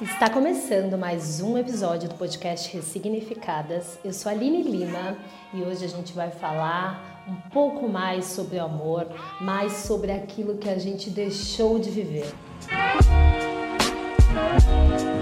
Está começando mais um episódio do podcast Ressignificadas. Eu sou a Aline Lima e hoje a gente vai falar um pouco mais sobre o amor, mais sobre aquilo que a gente deixou de viver. Isso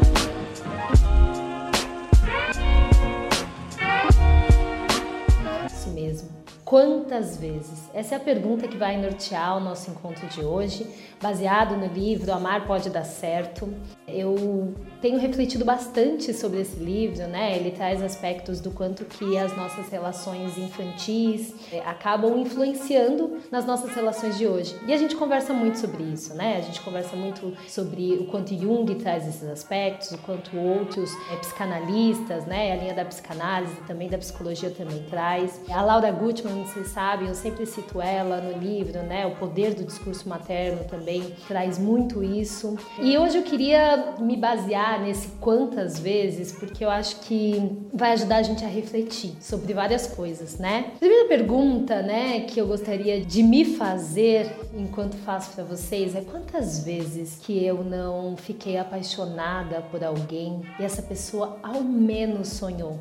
Quantas vezes? Essa é a pergunta que vai nortear o nosso encontro de hoje, baseado no livro Amar Pode Dar Certo. Eu tenho refletido bastante sobre esse livro, né? Ele traz aspectos do quanto que as nossas relações infantis é, acabam influenciando nas nossas relações de hoje. E a gente conversa muito sobre isso, né? A gente conversa muito sobre o quanto Jung traz esses aspectos, o quanto outros é, psicanalistas, né? A linha da psicanálise também da psicologia também traz. A Laura Gutman vocês sabem, eu sempre cito ela no livro, né? O poder do discurso materno também traz muito isso. E hoje eu queria me basear nesse quantas vezes, porque eu acho que vai ajudar a gente a refletir sobre várias coisas, né? A primeira pergunta, né, que eu gostaria de me fazer enquanto faço para vocês é quantas vezes que eu não fiquei apaixonada por alguém e essa pessoa ao menos sonhou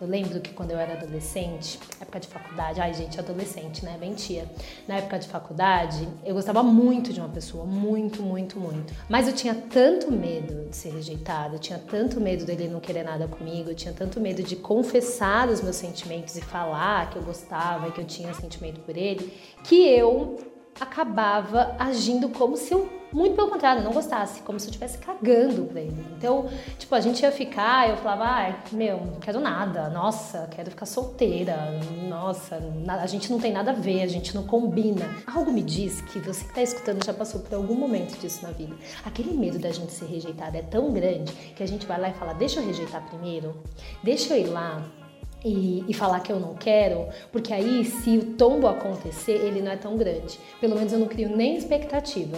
eu lembro que quando eu era adolescente, época de faculdade, ai gente, adolescente, né? Bem tia. Na época de faculdade, eu gostava muito de uma pessoa, muito, muito, muito. Mas eu tinha tanto medo de ser rejeitada, eu tinha tanto medo dele não querer nada comigo, eu tinha tanto medo de confessar os meus sentimentos e falar que eu gostava e que eu tinha sentimento por ele, que eu acabava agindo como se eu muito pelo contrário, não gostasse, como se eu estivesse cagando pra ele. Então, tipo, a gente ia ficar, eu falava, ah, meu, não quero nada, nossa, quero ficar solteira, nossa, a gente não tem nada a ver, a gente não combina. Algo me diz que você que tá escutando já passou por algum momento disso na vida. Aquele medo da gente ser rejeitada é tão grande que a gente vai lá e fala, deixa eu rejeitar primeiro, deixa eu ir lá, e, e, falar que eu não quero, porque aí se o tombo acontecer, ele não é tão grande. Pelo menos eu não crio nem expectativa.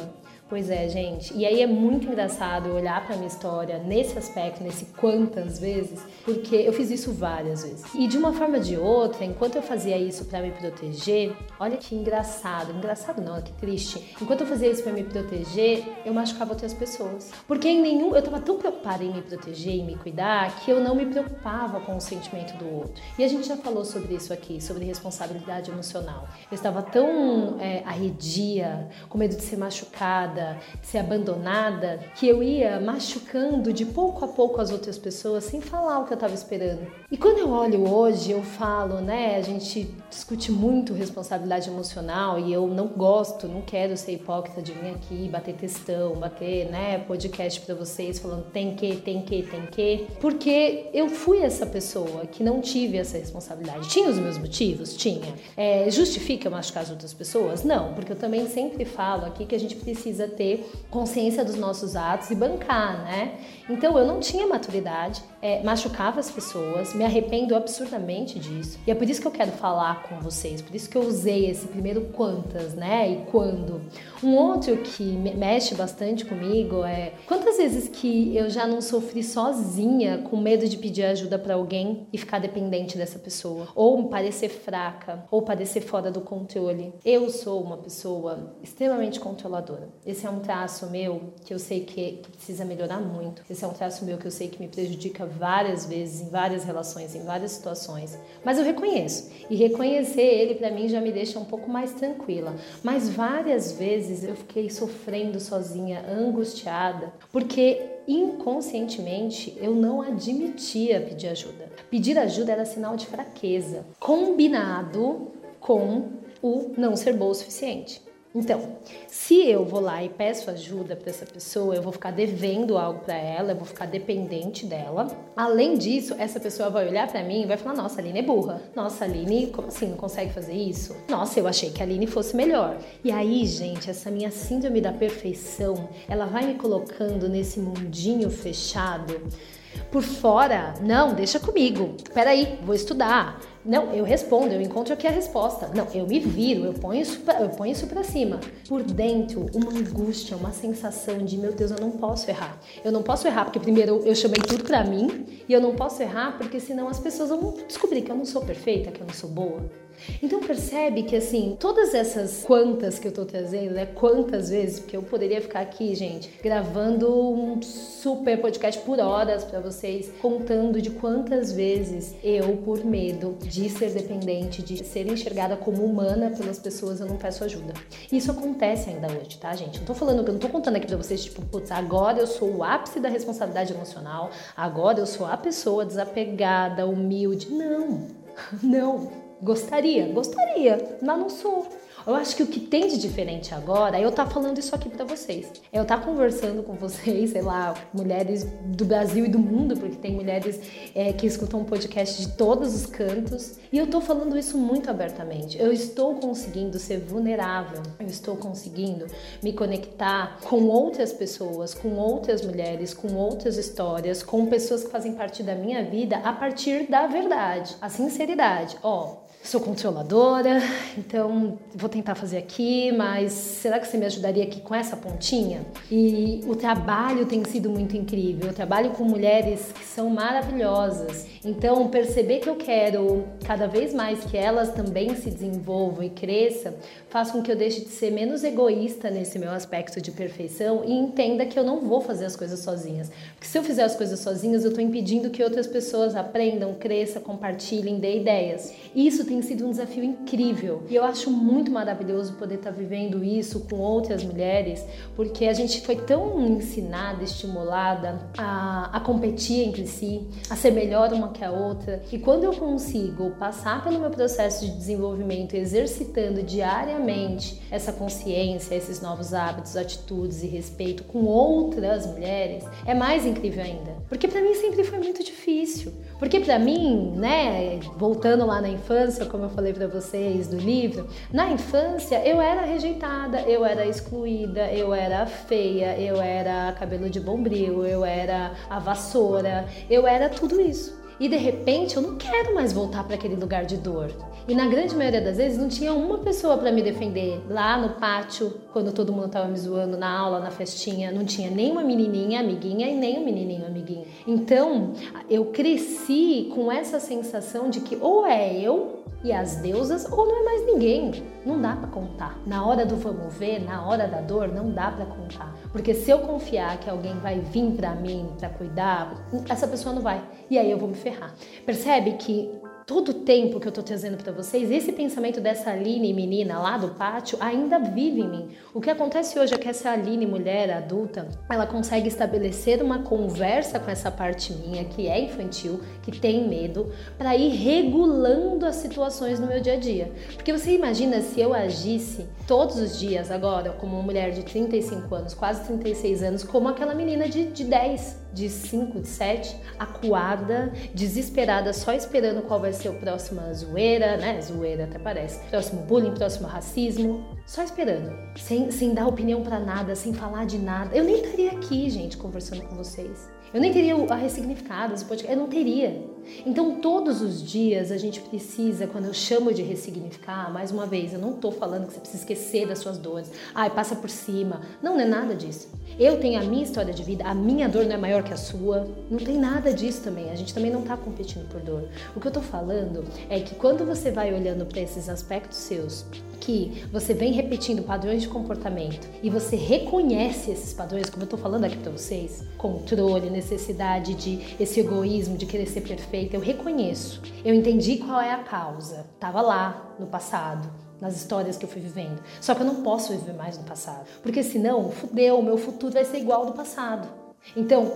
Pois é, gente. E aí é muito engraçado olhar para minha história nesse aspecto, nesse quantas vezes, porque eu fiz isso várias vezes. E de uma forma ou de outra, enquanto eu fazia isso para me proteger, olha que engraçado, engraçado não, que triste. Enquanto eu fazia isso para me proteger, eu machucava outras pessoas. Porque em nenhum, eu tava tão preocupada em me proteger e me cuidar que eu não me preocupava com o sentimento do outro. E a gente já falou sobre isso aqui, sobre responsabilidade emocional. Eu estava tão é, arredia, com medo de ser machucada ser abandonada, que eu ia machucando de pouco a pouco as outras pessoas sem falar o que eu estava esperando. E quando eu olho hoje, eu falo, né? A gente discute muito responsabilidade emocional e eu não gosto, não quero ser hipócrita de vir aqui bater textão, bater, né, podcast para vocês falando tem que, tem que, tem que, porque eu fui essa pessoa que não tive essa responsabilidade. Tinha os meus motivos? Tinha. É, justifica machucar as outras pessoas? Não, porque eu também sempre falo aqui que a gente precisa ter consciência dos nossos atos e bancar, né? Então eu não tinha maturidade, é, machucava as pessoas, me arrependo absurdamente disso. E é por isso que eu quero falar com vocês, por isso que eu usei esse primeiro quantas, né? E quando. Um outro que mexe bastante comigo é quantas vezes que eu já não sofri sozinha com medo de pedir ajuda para alguém e ficar dependente dessa pessoa, ou parecer fraca, ou parecer fora do controle. Eu sou uma pessoa extremamente controladora. Esse é um traço meu que eu sei que, que, precisa melhorar muito. Esse é um traço meu que eu sei que me prejudica várias vezes, em várias relações, em várias situações. Mas eu reconheço. E reconhecer ele para mim já me deixa um pouco mais tranquila. Mas várias vezes eu fiquei sofrendo sozinha, angustiada, porque inconscientemente eu não admitia pedir ajuda. Pedir ajuda era sinal de fraqueza, combinado com o não ser boa o suficiente. Então, se eu vou lá e peço ajuda para essa pessoa, eu vou ficar devendo algo para ela, eu vou ficar dependente dela. Além disso, essa pessoa vai olhar para mim e vai falar: "Nossa, a Aline é burra. Nossa, a Aline, como assim, não consegue fazer isso? Nossa, eu achei que a Aline fosse melhor". E aí, gente, essa minha síndrome da perfeição, ela vai me colocando nesse mundinho fechado por fora, não, deixa comigo. Peraí, vou estudar. Não, eu respondo, eu encontro aqui a resposta. Não, eu me viro, eu ponho isso pra, eu ponho isso para cima. Por dentro, uma angústia, uma sensação de, meu Deus, eu não posso errar. Eu não posso errar porque primeiro eu chamei tudo para mim e eu não posso errar porque senão as pessoas vão descobrir que eu não sou perfeita, que eu não sou boa. Então percebe que assim, todas essas quantas que eu tô trazendo, né? Quantas vezes, porque eu poderia ficar aqui, gente, gravando um super podcast por horas para vocês, contando de quantas vezes eu, por medo de ser dependente, de ser enxergada como humana pelas pessoas, eu não peço ajuda. Isso acontece ainda hoje, tá, gente? Não tô falando, eu não tô contando aqui pra vocês, tipo, putz, agora eu sou o ápice da responsabilidade emocional, agora eu sou a pessoa desapegada, humilde. Não, não. Gostaria, gostaria, mas não sou. Eu acho que o que tem de diferente agora é eu estar tá falando isso aqui para vocês. É eu estar tá conversando com vocês, sei lá, mulheres do Brasil e do mundo, porque tem mulheres é, que escutam um podcast de todos os cantos. E eu estou falando isso muito abertamente. Eu estou conseguindo ser vulnerável. Eu estou conseguindo me conectar com outras pessoas, com outras mulheres, com outras histórias, com pessoas que fazem parte da minha vida a partir da verdade, a sinceridade. Ó, sou controladora, então vou tentar fazer aqui, mas será que você me ajudaria aqui com essa pontinha? E o trabalho tem sido muito incrível. Eu trabalho com mulheres que são maravilhosas. Então, perceber que eu quero cada vez mais que elas também se desenvolvam e cresçam, faz com que eu deixe de ser menos egoísta nesse meu aspecto de perfeição e entenda que eu não vou fazer as coisas sozinhas. Porque se eu fizer as coisas sozinhas, eu estou impedindo que outras pessoas aprendam, cresçam, compartilhem, dê ideias. Isso sido um desafio incrível. E eu acho muito maravilhoso poder estar vivendo isso com outras mulheres, porque a gente foi tão ensinada, estimulada a, a competir entre si, a ser melhor uma que a outra, que quando eu consigo passar pelo meu processo de desenvolvimento, exercitando diariamente essa consciência, esses novos hábitos, atitudes e respeito com outras mulheres, é mais incrível ainda. Porque para mim sempre foi muito difícil. Porque para mim, né, voltando lá na infância, como eu falei para vocês do livro, na infância eu era rejeitada, eu era excluída, eu era feia, eu era cabelo de bombril, eu era a vassoura, eu era tudo isso. E de repente eu não quero mais voltar para aquele lugar de dor. E na grande maioria das vezes não tinha uma pessoa para me defender. Lá no pátio, quando todo mundo tava me zoando, na aula, na festinha, não tinha nem uma menininha amiguinha e nem um menininho amiguinho. Então, eu cresci com essa sensação de que ou é eu e as deusas ou não é mais ninguém. Não dá para contar. Na hora do vamos ver, na hora da dor, não dá para contar. Porque se eu confiar que alguém vai vir para mim para cuidar, essa pessoa não vai. E aí eu vou me ferrar. Percebe que todo o tempo que eu estou trazendo para vocês, esse pensamento dessa Aline menina lá do pátio ainda vive em mim. O que acontece hoje é que essa Aline mulher adulta, ela consegue estabelecer uma conversa com essa parte minha que é infantil, que tem medo, para ir regulando as situações no meu dia a dia. Porque você imagina se eu agisse todos os dias agora como uma mulher de 35 anos, quase 36 anos, como aquela menina de, de 10, de 5, de 7, acuada, desesperada, só esperando qual vai ser o próximo zoeira, né? Zoeira até parece. Próximo bullying, próximo racismo. Só esperando. Sem, sem dar opinião para nada, sem falar de nada. Eu nem estaria aqui, gente, conversando com vocês. Eu nem teria a ressignificado esse podcast. Eu não teria. Então, todos os dias a gente precisa, quando eu chamo de ressignificar, mais uma vez, eu não estou falando que você precisa esquecer das suas dores, ai, passa por cima. Não, não é nada disso. Eu tenho a minha história de vida, a minha dor não é maior que a sua. Não tem nada disso também. A gente também não está competindo por dor. O que eu estou falando é que quando você vai olhando para esses aspectos seus, que você vem repetindo padrões de comportamento e você reconhece esses padrões, como eu estou falando aqui para vocês, controle, necessidade de esse egoísmo, de querer ser perfeito eu reconheço. Eu entendi qual é a causa. Tava lá no passado, nas histórias que eu fui vivendo. Só que eu não posso viver mais no passado, porque senão, fudeu, meu futuro vai ser igual ao do passado. Então,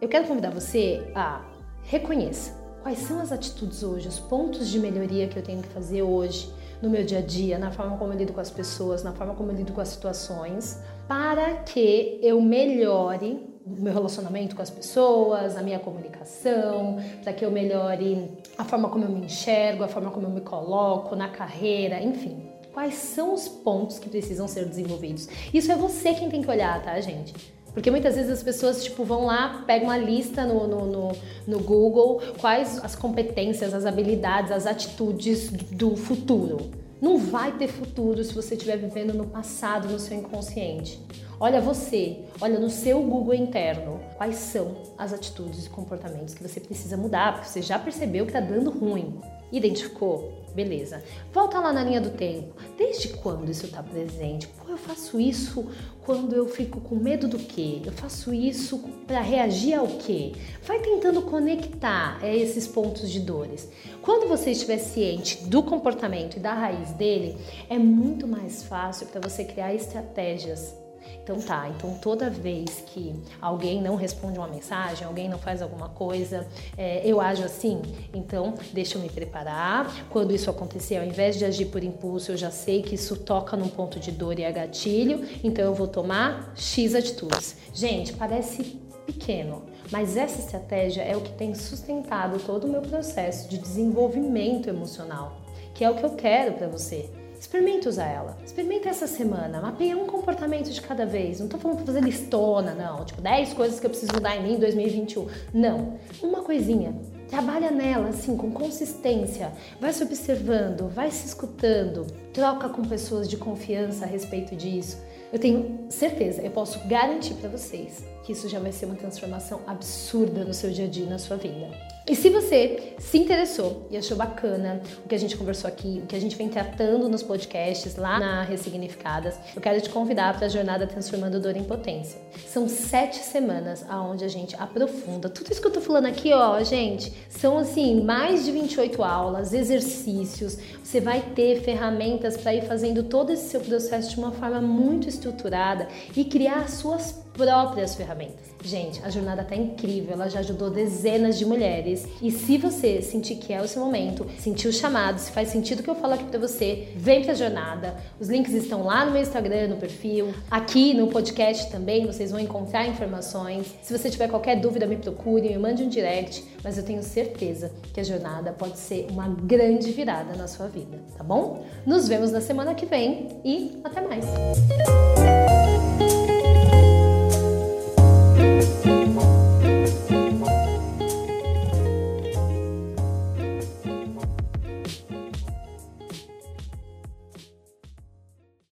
eu quero convidar você a reconheça quais são as atitudes hoje, os pontos de melhoria que eu tenho que fazer hoje no meu dia a dia, na forma como eu lido com as pessoas, na forma como eu lido com as situações, para que eu melhore o meu relacionamento com as pessoas, a minha comunicação, para que eu melhore a forma como eu me enxergo, a forma como eu me coloco na carreira, enfim. Quais são os pontos que precisam ser desenvolvidos? Isso é você quem tem que olhar, tá, gente? Porque muitas vezes as pessoas tipo, vão lá, pegam uma lista no, no, no, no Google, quais as competências, as habilidades, as atitudes do futuro. Não vai ter futuro se você estiver vivendo no passado, no seu inconsciente. Olha você, olha no seu Google interno, quais são as atitudes e comportamentos que você precisa mudar, porque você já percebeu que está dando ruim. Identificou? Beleza. Volta lá na linha do tempo. Desde quando isso está presente? Pô, eu faço isso quando eu fico com medo do quê? Eu faço isso para reagir ao quê? Vai tentando conectar é, esses pontos de dores. Quando você estiver ciente do comportamento e da raiz dele, é muito mais fácil para você criar estratégias então tá, então toda vez que alguém não responde uma mensagem, alguém não faz alguma coisa, é, eu ajo assim, então deixa eu me preparar. Quando isso acontecer, ao invés de agir por impulso, eu já sei que isso toca num ponto de dor e é gatilho, então eu vou tomar X atitudes. Gente, parece pequeno, mas essa estratégia é o que tem sustentado todo o meu processo de desenvolvimento emocional, que é o que eu quero para você. Experimenta usar ela. Experimenta essa semana. Mapeia um comportamento de cada vez. Não tô falando pra fazer listona, não. Tipo, 10 coisas que eu preciso mudar em mim em 2021. Não. Uma coisinha. Trabalha nela, assim, com consistência. Vai se observando, vai se escutando. Troca com pessoas de confiança a respeito disso. Eu tenho certeza, eu posso garantir para vocês que isso já vai ser uma transformação absurda no seu dia a dia, na sua vida. E se você se interessou e achou bacana o que a gente conversou aqui, o que a gente vem tratando nos podcasts lá na Ressignificadas, eu quero te convidar para a jornada Transformando Dor em Potência. São sete semanas aonde a gente aprofunda tudo isso que eu tô falando aqui, ó, gente. São assim mais de 28 aulas, exercícios. Você vai ter ferramentas para ir fazendo todo esse seu processo de uma forma muito estruturada e criar suas próprias ferramentas. Gente, a jornada tá incrível, ela já ajudou dezenas de mulheres. E se você sentir que é o seu momento, sentir o chamado, se faz sentido o que eu falo aqui pra você, vem pra jornada. Os links estão lá no meu Instagram, no perfil. Aqui no podcast também vocês vão encontrar informações. Se você tiver qualquer dúvida, me procure, me mande um direct. Mas eu tenho certeza que a jornada pode ser uma grande virada na sua vida, tá bom? Nos vemos na semana que vem e até mais!